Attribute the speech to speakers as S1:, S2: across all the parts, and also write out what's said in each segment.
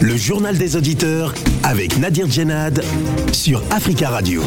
S1: Le journal des auditeurs avec Nadir Djenad sur Africa Radio.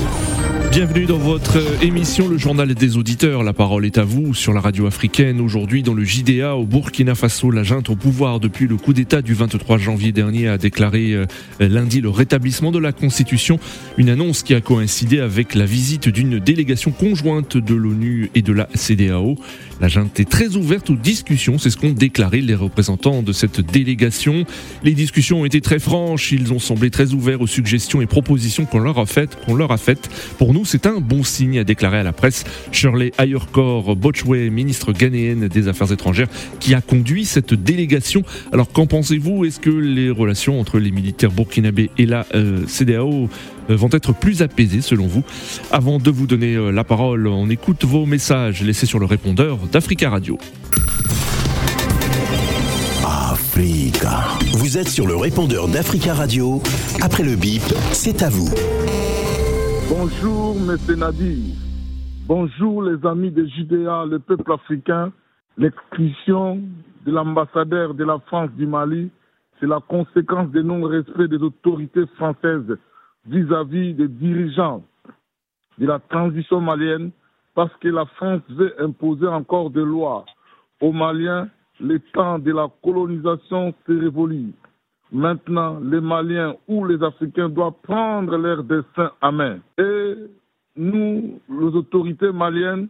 S2: Bienvenue dans votre émission Le Journal des auditeurs. La parole est à vous sur la radio africaine. Aujourd'hui, dans le JDA au Burkina Faso, la junte au pouvoir depuis le coup d'État du 23 janvier dernier a déclaré euh, lundi le rétablissement de la Constitution. Une annonce qui a coïncidé avec la visite d'une délégation conjointe de l'ONU et de la CDAO. La junte est très ouverte aux discussions, c'est ce qu'ont déclaré les représentants de cette délégation. Les discussions ont été très franches, ils ont semblé très ouverts aux suggestions et propositions qu'on leur a faites. Leur a faites. Pour nous, c'est un bon signe, a déclaré à la presse Shirley Ayerkor Bochwe, ministre ghanéenne des Affaires étrangères, qui a conduit cette délégation. Alors qu'en pensez-vous? Est-ce que les relations entre les militaires burkinabés et la euh, CDAO vont être plus apaisées selon vous Avant de vous donner euh, la parole, on écoute vos messages laissés sur le répondeur d'Africa Radio.
S1: Africa. Vous êtes sur le répondeur d'Africa Radio. Après le bip, c'est à vous.
S3: Bonjour, M. Nadir. Bonjour, les amis de Judéa, le peuple africain. L'exclusion de l'ambassadeur de la France du Mali, c'est la conséquence du non-respect des autorités françaises vis-à-vis des dirigeants de la transition malienne parce que la France veut imposer encore des lois aux Maliens. Le temps de la colonisation s'est révolu. Maintenant, les Maliens ou les Africains doivent prendre leur destin à main. Et nous, les autorités maliennes,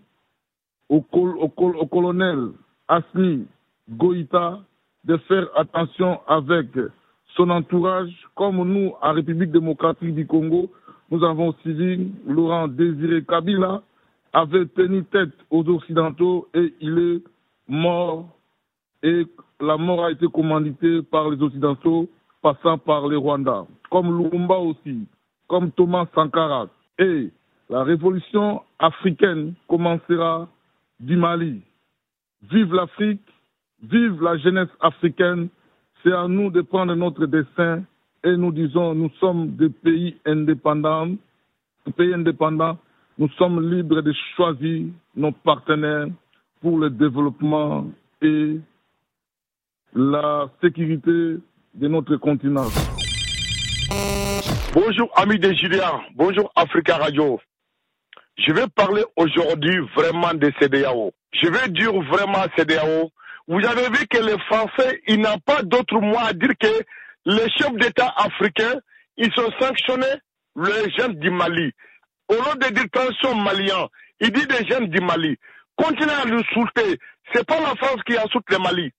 S3: au, au colonel Asmi Goïta, de faire attention avec son entourage, comme nous, en République démocratique du Congo, nous avons suivi Laurent Désiré Kabila, avait tenu tête aux Occidentaux et il est mort. Et la mort a été commanditée par les Occidentaux, passant par les Rwandais, comme Lumumba aussi, comme Thomas Sankara. Et la révolution africaine commencera du Mali. Vive l'Afrique, vive la jeunesse africaine. C'est à nous de prendre notre destin et nous disons, nous sommes des pays indépendants, des pays indépendants nous sommes libres de choisir nos partenaires pour le développement et la sécurité de notre continent.
S4: Bonjour amis de Julien, bonjour Africa Radio. Je vais parler aujourd'hui vraiment de CDAO. Je vais dire vraiment CDAO. Vous avez vu que les Français, ils n'ont pas d'autre mot à dire que les chefs d'État africains, ils sont sanctionnés les jeunes du Mali au lieu de dire transition malien, il dit des jeunes du Mali. Continuez à nous soulever. C'est pas la France qui insulte le Mali.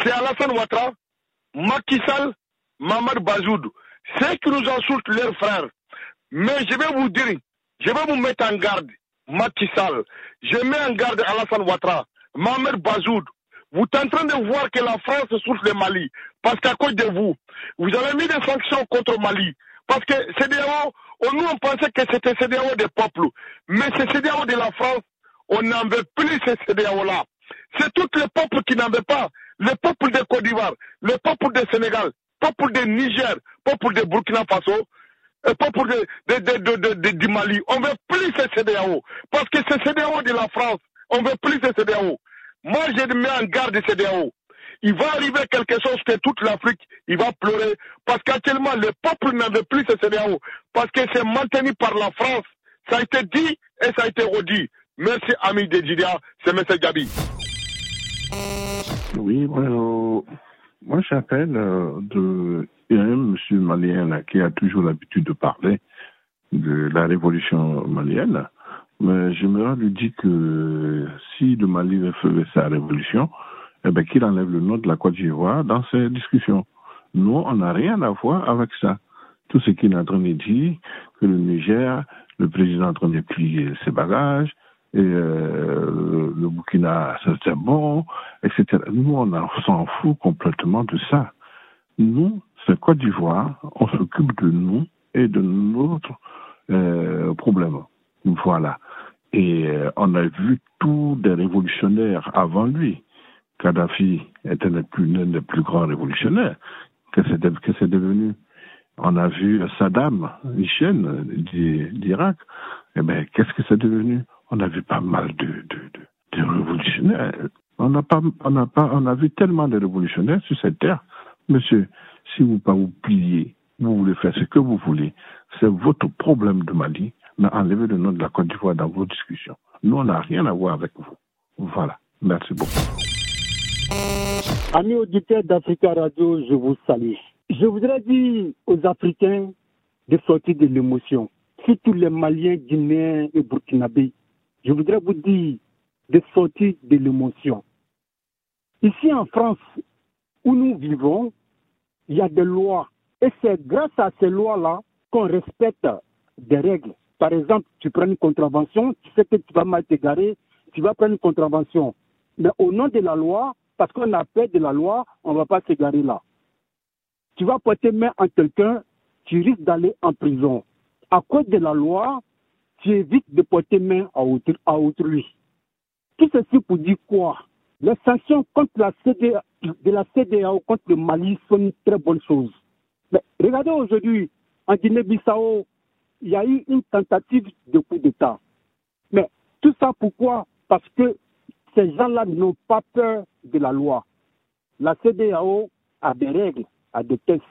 S4: C'est Alassane Ouattara, Macky Sall, Mamad Bazoud. C'est qui nous insultent leurs frères. Mais je vais vous dire, je vais vous mettre en garde, Macky. Je mets en garde Alassane Ouattara, Mamad Bazoud. Vous êtes en train de voir que la France souffle le Mali. Parce qu'à cause de vous, vous avez mis des sanctions contre Mali. Parce que des nous, on pensait que c'était CDAO des peuples. Mais c'est CDAO de la France. On n'en veut plus ces CDAO-là. C'est tous les peuples qui n'en veulent pas. Le peuple de Côte d'Ivoire, le peuple de Sénégal, le peuple de Niger, le peuple de Burkina Faso, le peuple de, de, du Mali. On veut plus ces CDAO. Parce que c'est CDAO de la France. On veut plus ces CDAO. Moi, je mets en garde CDAO il va arriver quelque chose que toute l'Afrique, il va pleurer. Parce qu'actuellement, le peuple n'avait plus ce CDAO. Parce que c'est maintenu par la France. Ça a été dit et ça a été redit. Merci, ami de C'est M. Gabi.
S5: Oui, bueno, moi j'appelle euh, de. Il monsieur malien qui a toujours l'habitude de parler de la révolution malienne. Mais j'aimerais lui dire que si le Mali faisait sa révolution, eh ben, qu'il enlève le nom de la Côte d'Ivoire dans ces discussions. Nous, on n'a rien à voir avec ça. Tout ce qu'il est en train de dire, que le Niger, le président est en train de plier ses bagages, et euh, le Burkina, c'est bon, etc. Nous, on s'en fout complètement de ça. Nous, c'est Côte d'Ivoire, on s'occupe de nous et de notre euh, problème. Voilà. Et euh, on a vu tous des révolutionnaires avant lui. Kadhafi était l'un des plus grands révolutionnaires. Que c'est devenu On a vu Saddam Hussein d'Irak. Eh bien, qu'est-ce que c'est devenu? On a vu pas mal de, de, révolutionnaires. On n'a pas, on n'a pas, on a vu tellement de révolutionnaires sur cette terre, monsieur. si vous pas vous plier, vous voulez faire ce que vous voulez, c'est votre problème de Mali, mais enlevez le nom de la Côte d'Ivoire dans vos discussions. Nous, on n'a rien à voir avec vous. Voilà. Merci beaucoup.
S6: Amis auditeurs d'Africa Radio, je vous salue. Je voudrais dire aux Africains de sortir de l'émotion, surtout les Maliens, Guinéens et Burkinabés. Je voudrais vous dire de sortir de l'émotion. Ici en France, où nous vivons, il y a des lois. Et c'est grâce à ces lois-là qu'on respecte des règles. Par exemple, tu prends une contravention, tu sais que tu vas mal t'égarer, tu vas prendre une contravention. Mais au nom de la loi, parce qu'on a peur de la loi, on ne va pas s'égarer là. Tu vas porter main à quelqu'un, tu risques d'aller en prison. À cause de la loi, tu évites de porter main à, autrui. Tout ceci pour dire quoi? Les sanctions contre la CDA, de la CDAO contre le Mali sont une très bonne chose. Mais regardez aujourd'hui, en Guinée-Bissau, il y a eu une tentative de coup d'État. Mais tout ça pourquoi? Parce que ces gens-là n'ont pas peur de la loi. La CDAO a des règles, a des tests.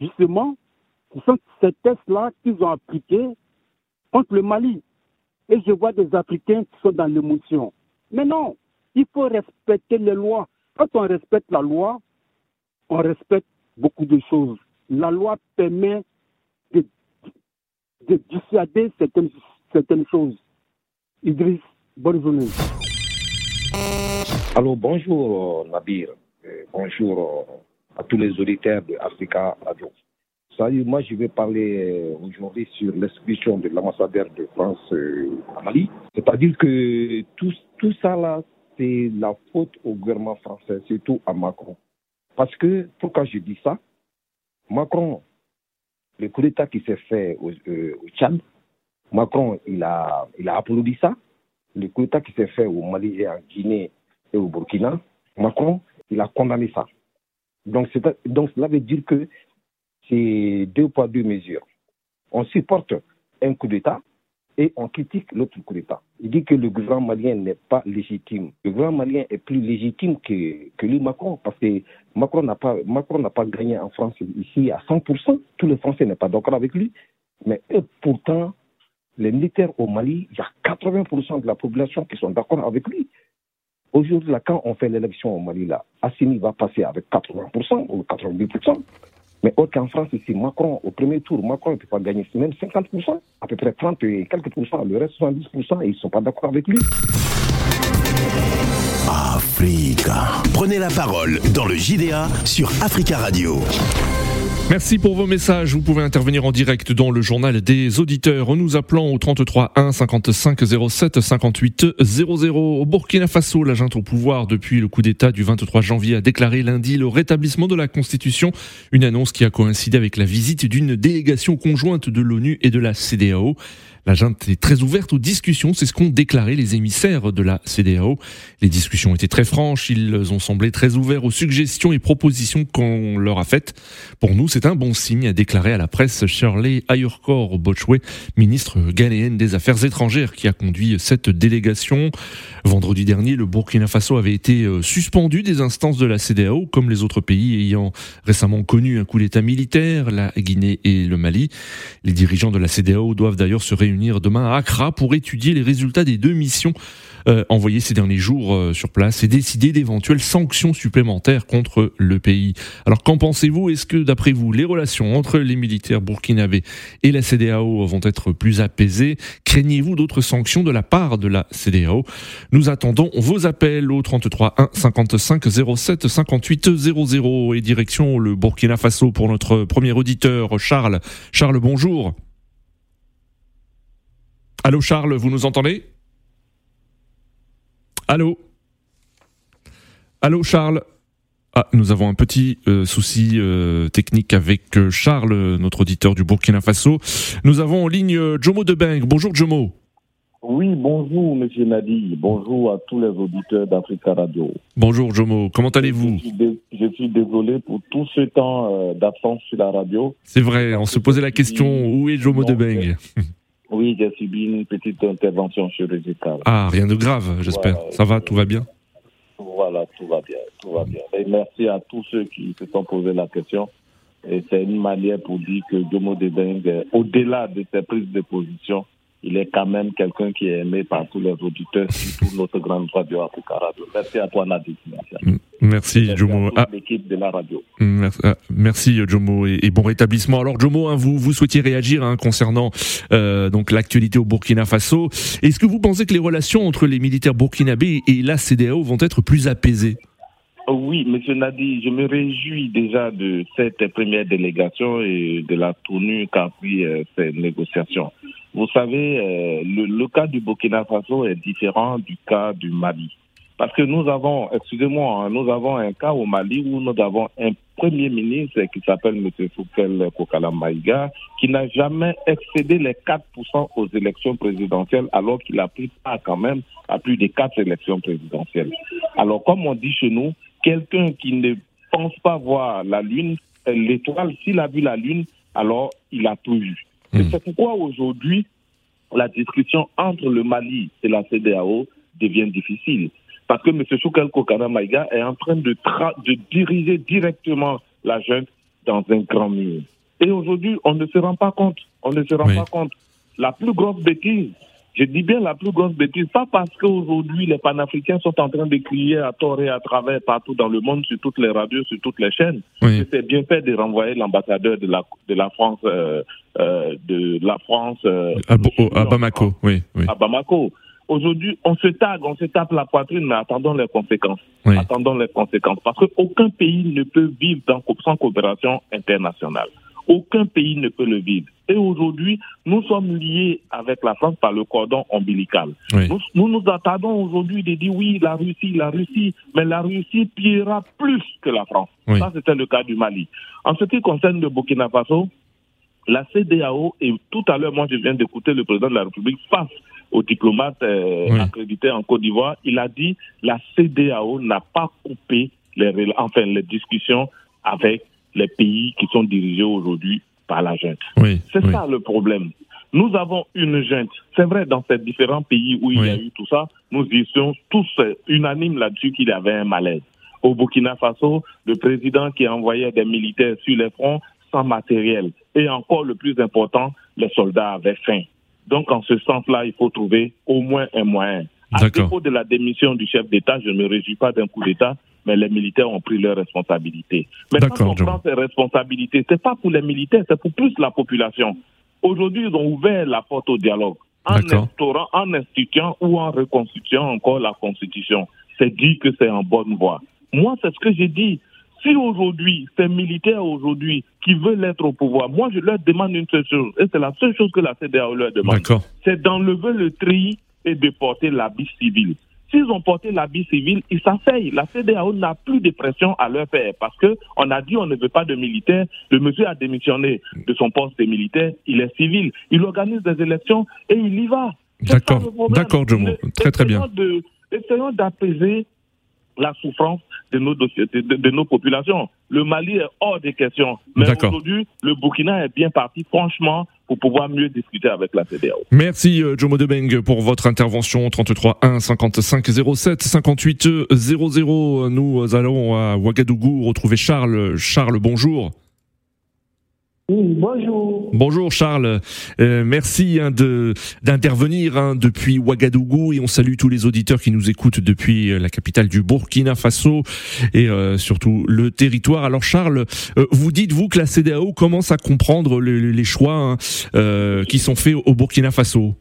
S6: Justement, ce sont ces tests-là qu'ils ont appliqués contre le Mali. Et je vois des Africains qui sont dans l'émotion. Mais non, il faut respecter les lois. Quand on respecte la loi, on respecte beaucoup de choses. La loi permet de, dissuader certaines, certaines choses. Idriss, bonne journée.
S7: Alors bonjour Nabir, bonjour euh, à tous les auditeurs de Africa Radio. Salut, moi je vais parler euh, aujourd'hui sur l'expulsion de l'ambassadeur de France euh, à Mali. C'est-à-dire que tout, tout ça là, c'est la faute au gouvernement français, surtout à Macron. Parce que, pourquoi je dis ça? Macron, le coup d'État qui s'est fait au, au, Tchad, Macron, il a, il a applaudi ça. Le coup d'État qui s'est fait au Mali et en Guinée, et au Burkina, Macron, il a condamné ça. Donc, donc cela veut dire que c'est deux poids, deux mesures. On supporte un coup d'État et on critique l'autre coup d'État. Il dit que le gouvernement malien n'est pas légitime. Le gouvernement malien est plus légitime que, que lui, Macron, parce que Macron n'a pas, Macron n'a pas gagné en France ici à 100%. Tous les Français n'est pas d'accord avec lui. Mais pourtant, les militaires au Mali, il y a 80% de la population qui sont d'accord avec lui. Aujourd'hui, là, quand on fait l'élection au Mali, là, Assimi va passer avec 80% ou 90%. Mais autre qu'en France, ici, Macron, au premier tour, Macron ne peut pas gagner même 50%, à peu près 30 et quelques pourcents, le reste 70%, et ils ne sont pas d'accord avec lui.
S1: Africa. Prenez la parole dans le JDA sur Africa Radio.
S2: Merci pour vos messages. Vous pouvez intervenir en direct dans le journal des auditeurs en nous appelant au 33 1 55 07 58 00. Au Burkina Faso, l'agent au pouvoir depuis le coup d'État du 23 janvier a déclaré lundi le rétablissement de la Constitution, une annonce qui a coïncidé avec la visite d'une délégation conjointe de l'ONU et de la CDAO. La junte est très ouverte aux discussions, c'est ce qu'ont déclaré les émissaires de la CDAO. Les discussions étaient très franches, ils ont semblé très ouverts aux suggestions et propositions qu'on leur a faites. Pour nous, c'est un bon signe, a déclaré à la presse Shirley Ayurkor Bochwe, ministre ghanéenne des Affaires étrangères, qui a conduit cette délégation. Vendredi dernier, le Burkina Faso avait été euh, suspendu des instances de la CDAO, comme les autres pays ayant récemment connu un coup d'État militaire, la Guinée et le Mali. Les dirigeants de la CDAO doivent d'ailleurs se réunir réunir demain à Accra pour étudier les résultats des deux missions euh, envoyées ces derniers jours euh, sur place et décider d'éventuelles sanctions supplémentaires contre le pays. Alors qu'en pensez-vous? Est-ce que d'après vous, les relations entre les militaires burkinabés et la CDAO vont être plus apaisées? Craignez-vous d'autres sanctions de la part de la CDAO Nous attendons vos appels au 33 1 55 07 58 00 et direction le Burkina Faso pour notre premier auditeur Charles. Charles, bonjour. Allô Charles, vous nous entendez? Allô? Allô Charles? Ah, nous avons un petit euh, souci euh, technique avec euh, Charles, notre auditeur du Burkina Faso. Nous avons en ligne Jomo Debeng. Bonjour Jomo.
S8: Oui, bonjour Monsieur Nadi. Bonjour à tous les auditeurs d'Africa Radio.
S2: Bonjour Jomo, comment allez-vous?
S8: Je, suis désolé pour tout ce temps d'absence sur la radio.
S2: C'est vrai, on se posait la question, où est Jomo Debeng?
S8: Oui, j'ai subi une petite intervention chirurgicale.
S2: Ah, rien de grave, j'espère. Ça va, tout va bien?
S8: Voilà, tout va bien, tout va bien. Et merci à tous ceux qui se sont posés la question. Et c'est une manière pour dire que Jomo Debeng, au-delà de ses prises de position, il est quand même quelqu'un qui est aimé par tous les auditeurs, surtout notre grande radio Africa Radio. Merci à toi, Nadia.
S2: Merci, Jomo.
S8: À l'équipe de la radio.
S2: Merci, Jomo, et, bon rétablissement. Alors, Jomo, hein, vous, vous souhaitiez réagir hein, concernant euh, donc l'actualité au Burkina Faso. Est-ce que vous pensez que les relations entre les militaires burkinabés et la CDAO vont être plus apaisées?
S8: Oh oui, Monsieur Nadi, je me réjouis déjà de cette première délégation et de la tournure qu'a pris euh, ces négociations. Vous savez, euh, le, cas du Burkina Faso est différent du cas du Mali. Parce que nous avons, excusez-moi, hein, nous avons un cas au Mali où nous avons un premier ministre qui s'appelle M. Foukel Kokala Maïga, qui n'a jamais excédé les 4% aux élections présidentielles, alors qu'il a pris part quand même à plus de 4 élections présidentielles. Alors, comme on dit chez nous, quelqu'un qui ne pense pas voir la Lune, euh, l'étoile, s'il a vu la Lune, alors il a tout vu. Hmm. C'est pourquoi aujourd'hui, la discussion entre le Mali et la CDAO devient difficile. Parce que M. Soukel Kokana Maïga est en train de, de diriger directement la junte dans un grand mur. Et aujourd'hui, on ne se rend pas compte. On ne se rend pas compte. La plus grosse bêtise, je dis bien la plus grosse bêtise, pas parce qu'aujourd'hui les panafricains sont en train de crier à tort et à travers partout dans le monde, sur toutes les radios, sur toutes les chaînes. C'est bien fait de renvoyer l'ambassadeur de la, de la France, euh, euh, de la France. Euh,
S2: à, Bamako, oui, oui.
S8: À Bamako. Aujourd'hui, on se tague, on se tape la poitrine, mais attendons les conséquences. Attendons les conséquences. Parce qu'aucun pays ne peut vivre dans, sans coopération internationale. Aucun pays ne peut le vivre. Et aujourd'hui, nous sommes liés avec la France par le cordon ombilical. Nous, nous, attendons aujourd'hui de dire oui, la Russie, la Russie, mais la Russie pillera plus que la France. Ça, c'était le cas du Mali. En ce qui concerne le Burkina Faso, la CDAO, et tout à l'heure, moi, je viens d'écouter le président de la République face aux diplomates euh, accrédités en Côte d'Ivoire, il a dit la CDAO n'a pas coupé les, enfin, les discussions avec les pays qui sont dirigés aujourd'hui par la junte. c'est ça le problème. Nous avons une junte. C'est vrai, dans ces différents pays où il y a eu tout ça, nous étions tous unanimes là-dessus qu'il y avait un malaise. Au Burkina Faso, le président qui envoyait des militaires sur les fronts sans matériel. Et encore le plus important, les soldats avaient faim. Donc, en ce sens-là, il faut trouver au moins un moyen. À propos de la démission du chef d'État, je ne me réjouis pas d'un coup d'État, mais les militaires ont pris leurs responsabilités. Mais quand on prend ces responsabilités, c'est pas pour les militaires, c'est pour plus la population. Aujourd'hui, ils ont ouvert la porte au dialogue en instaurant, en instituant ou en reconstituant encore la Constitution. C'est dit que c'est en bonne voie. Moi, c'est ce que j'ai dit. Si aujourd'hui, ces militaires aujourd'hui qui veulent être au pouvoir, moi je leur demande une seule chose, et c'est la seule chose que la CDAO leur demande, c'est d'enlever le tri et de porter l'habit civil. S'ils ont porté l'habit civil, ils s'asseyent. La CDAO n'a plus de pression à leur faire parce que on a dit on ne veut pas de militaires. Le monsieur a démissionné de son poste de militaire. Il est civil. Il organise des élections et il y va.
S2: D'accord. D'accord, Jomo. Très très bien.
S8: essayons d'apaiser la souffrance de nos, de, nos populations. Le Mali est hors des questions. Mais aujourd'hui, le Burkina est bien parti, franchement, pour pouvoir mieux discuter avec la CDAO.
S2: Merci euh, Jomo Debeng pour votre intervention 33 1 55 07 58 00. Nous allons à Ouagadougou retrouver Charles. Charles, bonjour
S9: bonjour.
S2: Bonjour Charles, euh, merci hein, de d'intervenir hein, depuis Ouagadougou et on salue tous les auditeurs qui nous écoutent depuis euh, la capitale du Burkina Faso et euh, surtout le territoire. Alors Charles, vous dites vous que la CDAO commence à comprendre les, choix hein, qui sont faits au Burkina Faso.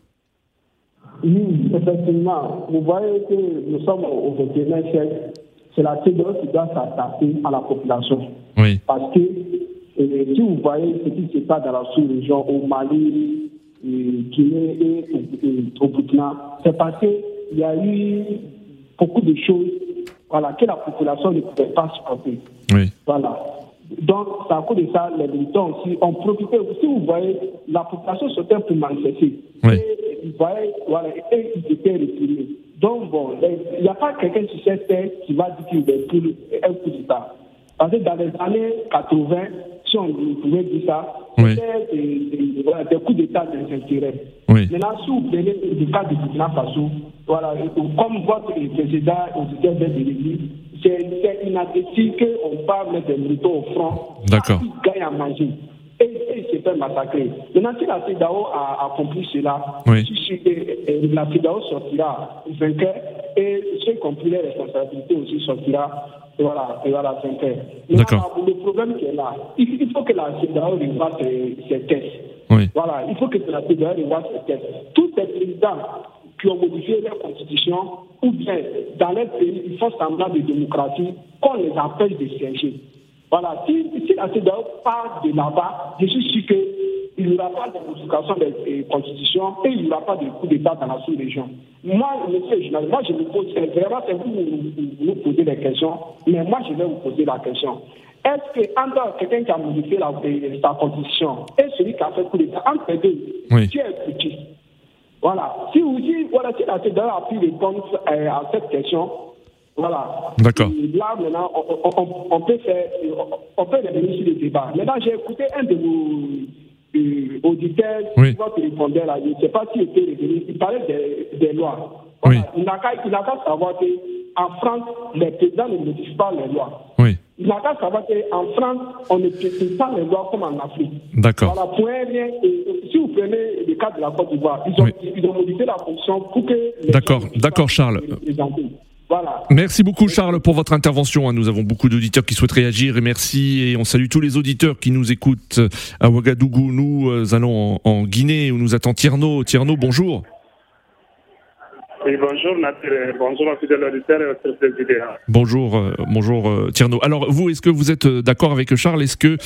S9: Oui, effectivement. Vous voyez que nous sommes au 21e siècle. C'est la CDAO qui doit s'adapter à la population.
S2: Oui.
S9: Parce que et si vous voyez ce qui se passe dans la sous-région, au Mali, Guinée et au, Burkina, c'est parce qu'il y a eu beaucoup de choses voilà, que la population ne pouvait pas supporter.
S2: Oui.
S9: Voilà. Donc, c'est à cause de ça, les militants aussi ont profité. Si vous voyez, la population sortait pour manifester.
S2: Oui.
S9: Et, vous voyez, voilà, et ils étaient réprimés. Donc, bon, il n'y a pas quelqu'un sur cette terre qui va dire qu'il est pour un coup d'État. Parce que dans les années 80, si on pouvait dire ça, c'était des, des, coups d'État des intérêts. Maintenant, si vous prenez le cas du Burkina Faso, voilà, comme votre président auditeur de l'église, c'est inadmissible qu'on parle des militaires au front.
S2: D'accord.
S9: Ils rien à manger. Et, il s'est fait massacrer. Maintenant, si la CEDAO a accompli cela, la CEDAO sortira vainqueur et ceux qui ont pris les responsabilités aussi sortira voilà, et voilà, vainqueur. Le problème qui est là, il, faut que la CEDAO revoie ses, ses tests. Voilà, il faut que la CEDAO revoie ses tests. Tous ces présidents qui ont modifié leur constitution, ou bien dans leur pays, ils font semblant de démocratie, qu'on les empêche de siéger. Voilà, si, si la CEDAO part de là-bas, je suis sûr qu'il n'y aura pas de modification de la constitution et il n'y aura pas de coup d'État dans la sous-région. Moi, monsieur moi je me pose, c'est vraiment, c'est vous qui nous posez des questions, mais moi je vais vous poser la question. Est-ce qu'entre quelqu'un qui a modifié la, sa constitution et celui qui a fait coup d'État, entre les deux, qui est petit voilà. Si, si, voilà, si la CEDAW a pu répondre euh, à cette question, voilà.
S2: D'accord.
S9: Là, maintenant, on, peut faire, on peut revenir sur le débat. Maintenant, j'ai écouté un de vos euh, auditeurs
S2: oui.
S9: là. Je ne sais pas s'il était revenu. Il parlait des, des lois. Voilà. Il n'a qu'à savoir qu'en France, les présidents ne modifient pas les lois.
S2: Oui.
S9: Il n'a qu'à savoir qu'en France, on ne pratique pas les lois comme en Afrique.
S2: D'accord.
S9: Voilà, pour rien, si vous prenez le cas de la Côte d'Ivoire, ils, ont, ils ont modifié la fonction pour que.
S2: D'accord, d'accord, Charles.
S9: Voilà.
S2: Merci beaucoup Charles pour votre intervention. Nous avons beaucoup d'auditeurs qui souhaitent réagir et merci et on salue tous les auditeurs qui nous écoutent à Ouagadougou. Nous euh, allons en, Guinée où nous attend Tierno. Tierno, bonjour.
S10: Oui, bonjour Nadir, bonjour fidèle auditeur et au
S2: Bonjour, euh, bonjour euh, Tierno. Alors vous, est-ce que vous êtes d'accord avec Charles? Est-ce que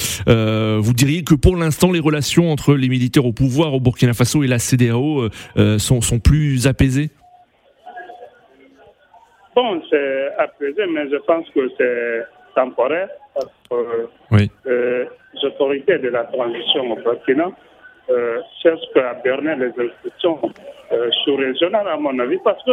S2: vous diriez que pour l'instant les relations entre les militaires au pouvoir au Burkina Faso et la CDAO sont, sont plus apaisées?
S10: Bon, c'est apaisé, mais je pense que c'est temporaire parce que
S2: oui.
S10: euh, les autorités de la transition au Burkina euh, cherchent à berner les institutions euh, sous-régionales, à mon avis, parce que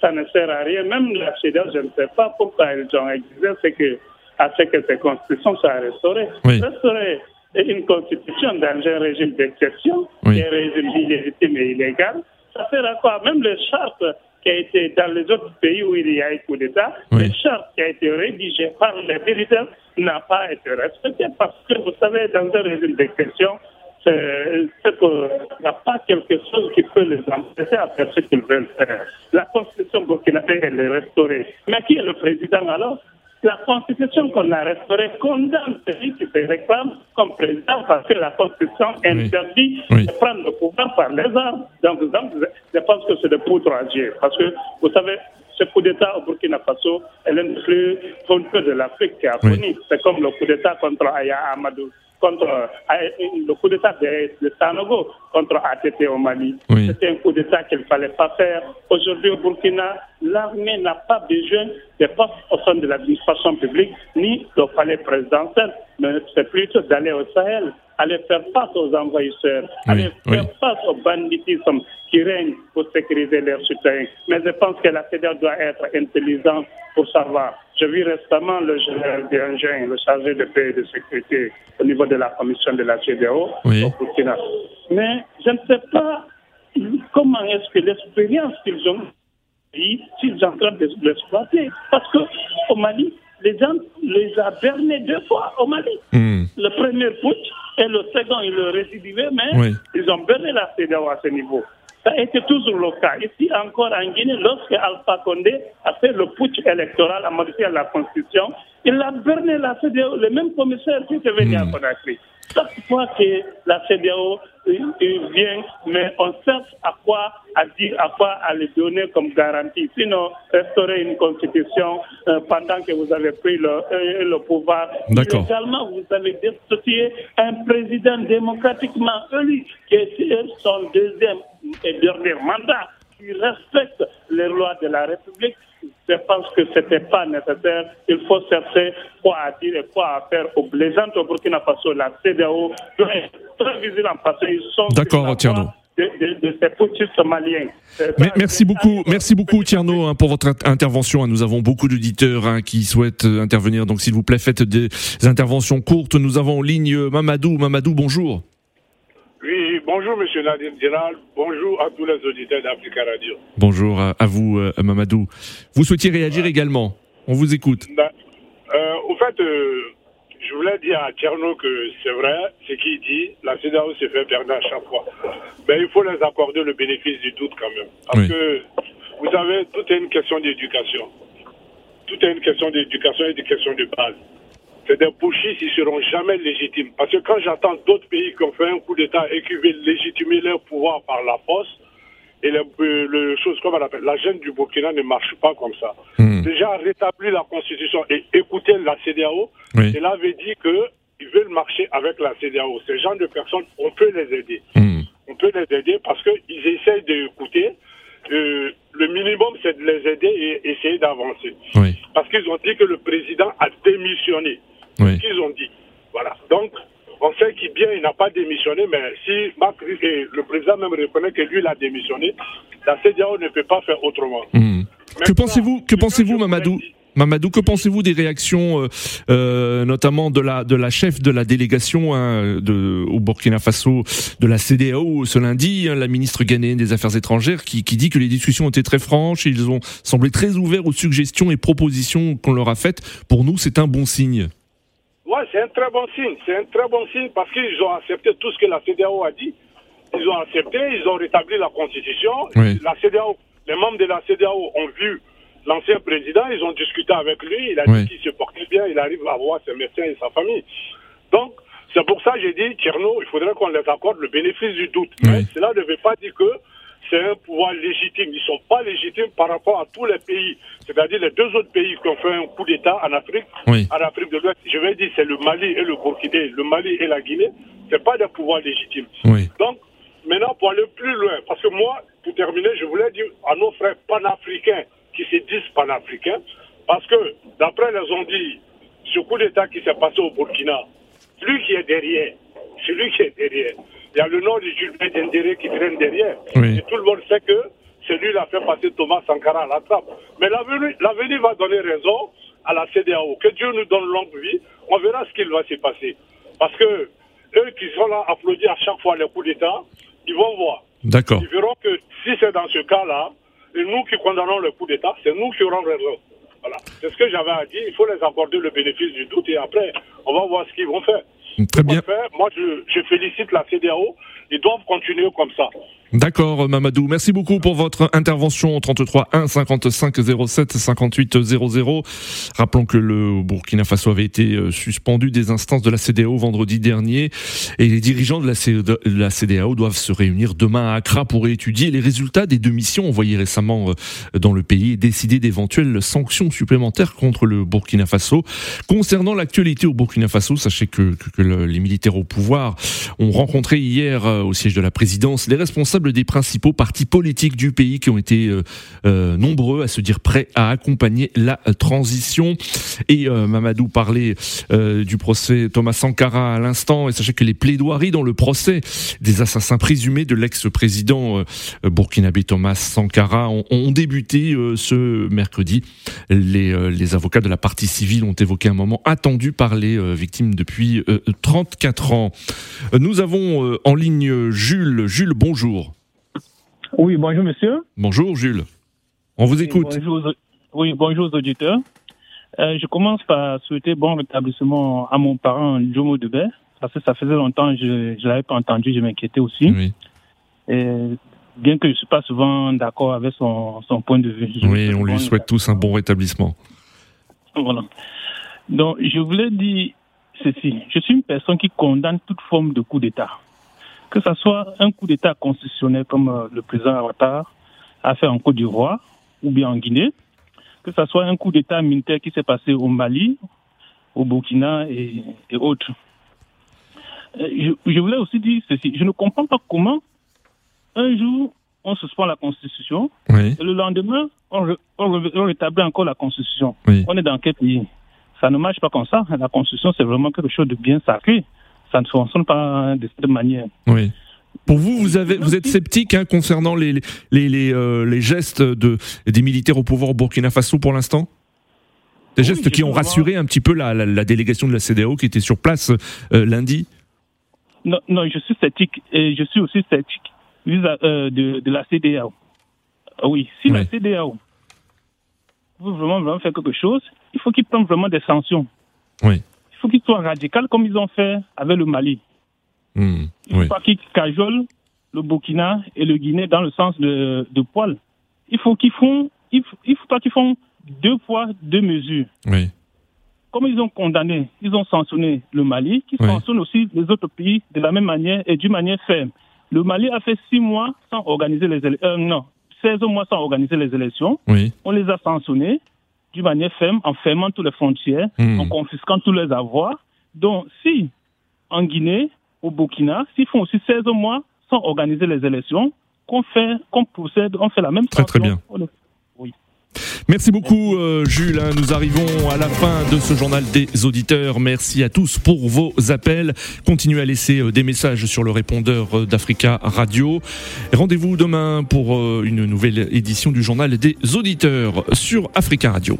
S10: ça ne sert à rien. Même la CEDEAO, je ne sais pas pourquoi ils ont existé, c'est que à ce que ces constitutions soient restaurées.
S2: Oui.
S10: Restaurer une constitution dans un régime d'exception,
S2: oui.
S10: un régime illégitime et illégal, ça sert à quoi? Même les chartes qui a été dans les autres pays où il y a eu coup d'État,
S2: oui.
S10: le charte qui a été rédigé par les militaires n'a pas été respecté parce que vous savez, dans un régime d'exception, c'est qu'il n'y a pas quelque chose qui peut les empêcher à faire ce qu'ils veulent faire. La constitution burkinabé, elle est restaurée. Mais qui est le président alors? La constitution qu'on a restaurée condamne celui qui se réclame comme président parce que la constitution interdit
S2: oui.
S10: de prendre le pouvoir par les armes. Donc, je pense que c'est de poudre à Parce que, vous savez, ce coup d'État au Burkina Faso est l'un des plus honteux de l'Afrique qui a connu.
S2: Oui.
S10: C'est comme le coup d'État contre Aya Amadou contre le coup d'État de, de Sanogo contre ATT au Mali.
S2: Oui.
S10: C'était un coup d'État qu'il ne fallait pas faire. Aujourd'hui, au Burkina, l'armée n'a pas besoin des postes au sein de l'administration publique ni au palais présidentiel, mais c'est plutôt d'aller au Sahel, aller faire face aux envahisseurs,
S2: Oui,
S10: aller
S2: oui.
S10: faire face au banditisme qui règne pour sécuriser leurs citoyens. Mais je pense que la CEDEAO doit être intelligente pour savoir. Je vis récemment le général Biangin, le chargé de paix et de sécurité au niveau de la commission de la CEDEAO
S2: Oui.
S10: au Burkina. Mais je ne sais pas comment est-ce que l'expérience qu'ils ont pays, s'ils sont en train de l'exploiter. Parce qu'au Mali, les gens les a bernés deux fois au Mali.
S2: Hmm.
S10: Le premier putsch et le second, ils le récidivé, mais
S2: Oui.
S10: ils ont berné la CEDEAO à ce niveau. Ça a été toujours le cas. Ici encore en Guinée, lorsque Alpha Condé a fait le putsch électoral, a modifié la constitution, il a berné la CEDEAO, le même commissaire qui était venu à Conakry. Chaque fois que la euh, euh, vient, mais on cherche à quoi à dire, à quoi à les donner comme garantie. Sinon, restaurer une constitution euh, pendant que vous avez pris le, euh, le pouvoir.
S2: D'accord.
S10: Également, vous avez dissocié un président démocratiquement élu qui est son deuxième et dernier mandat, qui respecte les lois de la République. Je pense que ce n'était pas nécessaire. Il faut chercher quoi à dire et quoi à faire aux blaisantes au Burkina Faso. La CDAO doit être très vigilante parce qu'ils sont
S2: D'accord, Tierno.
S10: De, de, de ces putschistes maliens.
S2: Mais merci beaucoup, merci beaucoup Tierno hein, pour votre int- intervention. hein. Nous avons beaucoup d'auditeurs hein, qui souhaitent euh, intervenir, donc s'il vous plaît faites des interventions courtes. Nous avons en ligne euh, Mamadou. Mamadou, bonjour.
S11: Oui, bonjour Monsieur Nadim Djelal, bonjour à tous les auditeurs d'Africa Radio.
S2: Bonjour à, vous euh, Mamadou. Vous souhaitiez réagir également On vous écoute.
S11: Euh, au fait, euh, je voulais dire à Tcherno que c'est vrai, ce qu'il dit, la CEDAO se fait perdre à chaque fois. Mais il faut les accorder le bénéfice du doute quand même. Parce que, vous savez, tout est une question d'éducation. Tout est une question d'éducation et de question de base. C'est des bouchistes, ils seront jamais légitimes. Parce que quand j'entends d'autres pays qui ont fait un coup d'État et qui veulent légitimer leur pouvoir par la force, et le, le chose comme on appelle, la gêne du Burkina ne marche pas comme ça. Hmm. Déjà, rétablir la constitution et écouter la CDAO, oui. cela veut dire qu'ils veulent marcher avec la CDAO. Ces gens de personnes, on peut les aider. Hmm. On peut les aider parce qu'ils essayent d'écouter. Euh, le minimum, c'est de les aider et essayer d'avancer. Oui. Parce qu'ils ont dit que le président a démissionné. Oui. Qu'ils ont dit. Voilà. Donc, on sait qu'il bien, il n'a pas démissionné, mais si Marc, le président même reconnaît que lui, il a démissionné, la CDAO ne peut pas faire autrement.
S2: Hmm. Que pensez-vous, que pensez-vous, Mamadou Mamadou, que pensez-vous des réactions, euh, euh, notamment de la de la chef de la délégation hein, de, au Burkina Faso de la CDAO ce lundi, hein, la ministre ghanéenne des Affaires étrangères, qui, qui dit que les discussions étaient très franches, et ils ont semblé très ouverts aux suggestions et propositions qu'on leur a faites. Pour nous, c'est un bon signe.
S11: C'est un très bon signe. C'est un très bon signe parce qu'ils ont accepté tout ce que la CDAO a dit. Ils ont accepté, ils ont rétabli la constitution. La CDAO, les membres de la CDAO ont vu l'ancien président, ils ont discuté avec lui, il a dit qu'il se portait bien, il arrive à voir ses médecins et sa famille. Donc, c'est pour ça que j'ai dit, Tcherno, il faudrait qu'on les accorde le bénéfice du doute. Mais cela ne veut pas dire que c'est un pouvoir légitime. Ils ne sont pas légitimes par rapport à tous les pays. C'est-à-dire les deux autres pays qui ont fait un coup d'État en Afrique, en Afrique de l'Ouest. Je vais dire, c'est le Mali et le Burkina. Le Mali et la Guinée, ce pas des pouvoirs légitimes. Donc, maintenant, pour aller plus loin, parce que moi, pour terminer, je voulais dire à nos frères panafricains qui se disent panafricains, parce que, d'après les ont dit, ce coup d'État qui s'est passé au Burkina, celui qui est derrière, celui qui est derrière, il y a le nom de Jules Dendéré qui traîne derrière. Et tout le monde sait que c'est lui qui a fait passer Thomas Sankara à la trappe. Mais l'avenir va donner raison à la CDAO. Que Dieu nous donne longue vie, on verra ce qu'il va se passer. Parce que eux qui sont là applaudis à chaque fois les coups d'État, ils vont voir.
S2: D'accord.
S11: Ils verront que si c'est dans ce cas-là, nous qui condamnons le coup d'État, c'est nous qui aurons raison. Voilà. C'est ce que j'avais à dire. Il faut les accorder le bénéfice du doute et après, on va voir ce qu'ils vont faire.
S2: Très bien.
S11: Moi, je, je félicite la CDAO. Ils doivent continuer comme ça.
S2: D'accord, Mamadou. Merci beaucoup pour votre intervention 33 1 55 07 58 00. Rappelons que le Burkina Faso avait été euh, suspendu des instances de la CDAO vendredi dernier et les dirigeants de la CDAO doivent se réunir demain à Accra pour étudier les résultats des deux missions envoyées récemment euh, dans le pays et décider d'éventuelles sanctions supplémentaires contre le Burkina Faso. Concernant l'actualité au Burkina Faso, sachez que, que, les militaires au pouvoir ont rencontré hier euh, au siège de la présidence les responsables des principaux partis politiques du pays qui ont été euh, euh, nombreux à se dire prêts à accompagner la transition. Et euh, Mamadou parlait du procès Thomas Sankara à l'instant. Et sachez que les plaidoiries dans le procès des assassins présumés de l'ex-président burkinabé Thomas Sankara ont, débuté ce mercredi. Les, les avocats de la partie civile ont évoqué un moment attendu par les victimes depuis 34 ans. Nous avons en ligne Jules. Jules, bonjour.
S12: Oui, bonjour monsieur.
S2: Bonjour Jules. On vous écoute.
S12: oui, bonjour aux auditeurs. Euh, je commence par souhaiter bon rétablissement à mon parent Jomo Debé, parce que ça faisait longtemps que je ne l'avais pas entendu, je m'inquiétais aussi. Oui. Et bien que je ne suis pas souvent d'accord avec son, son, point de vue.
S2: Oui, on lui souhaite tous un bon rétablissement.
S12: Voilà. Donc, je voulais dire ceci. Je suis une personne qui condamne toute forme de coup d'État que ce soit un coup d'État constitutionnel comme euh, le président Ouattara a fait en Côte d'Ivoire ou bien en Guinée, que ce soit un coup d'État militaire qui s'est passé au Mali, au Burkina et, autres. Euh, je, voulais aussi dire ceci. Je ne comprends pas comment un jour on suspend la Constitution et le lendemain on, rétablit encore la Constitution. On est dans quel pays? Ça ne marche pas comme ça. La Constitution, c'est vraiment quelque chose de bien sacré ça ne fonctionne pas de cette manière.
S2: Oui. Pour vous, vous, avez, vous êtes sceptique hein, concernant les, les, les, euh, les, gestes de, des militaires au pouvoir au Burkina Faso pour l'instant? Des gestes qui ont rassuré un petit peu la, la, délégation de la CDAO qui était sur place euh, lundi?
S12: Non, non, je suis sceptique et je suis aussi sceptique vis euh, de, de, la CDAO. Oui, si la CDAO veut vraiment, vraiment faire quelque chose, il faut qu'il prenne vraiment des sanctions.
S2: Oui
S12: faut qu'ils soient radicaux comme ils ont fait avec le Mali. Il ne faut pas qu'ils cajolent le Burkina et le Guinée dans le sens de, de poil. Il faut qu'ils font, il faut, il faut pas qu'ils font deux fois deux mesures.
S2: Oui.
S12: Comme ils ont condamné, ils ont sanctionné le Mali, qui sanctionnent aussi les autres pays de la même manière et d'une manière ferme. Le Mali a fait six mois sans organiser les élections. Euh, non, 16 mois sans organiser les élections.
S2: Oui.
S12: On les a sanctionnés d'une manière ferme en fermant toutes les frontières, hmm. en confisquant tous les avoirs. Donc, si en Guinée, au Burkina, s'ils font aussi 16 mois sans organiser les élections, qu'on fait, qu'on procède, on fait la même
S2: Très, très bien. Merci beaucoup euh, Jules, hein. nous arrivons à la fin de ce journal des auditeurs. Merci à tous pour vos appels. Continuez à laisser euh, des messages sur le répondeur euh, d'Africa Radio. Rendez-vous demain pour une nouvelle édition du journal des auditeurs sur Africa Radio.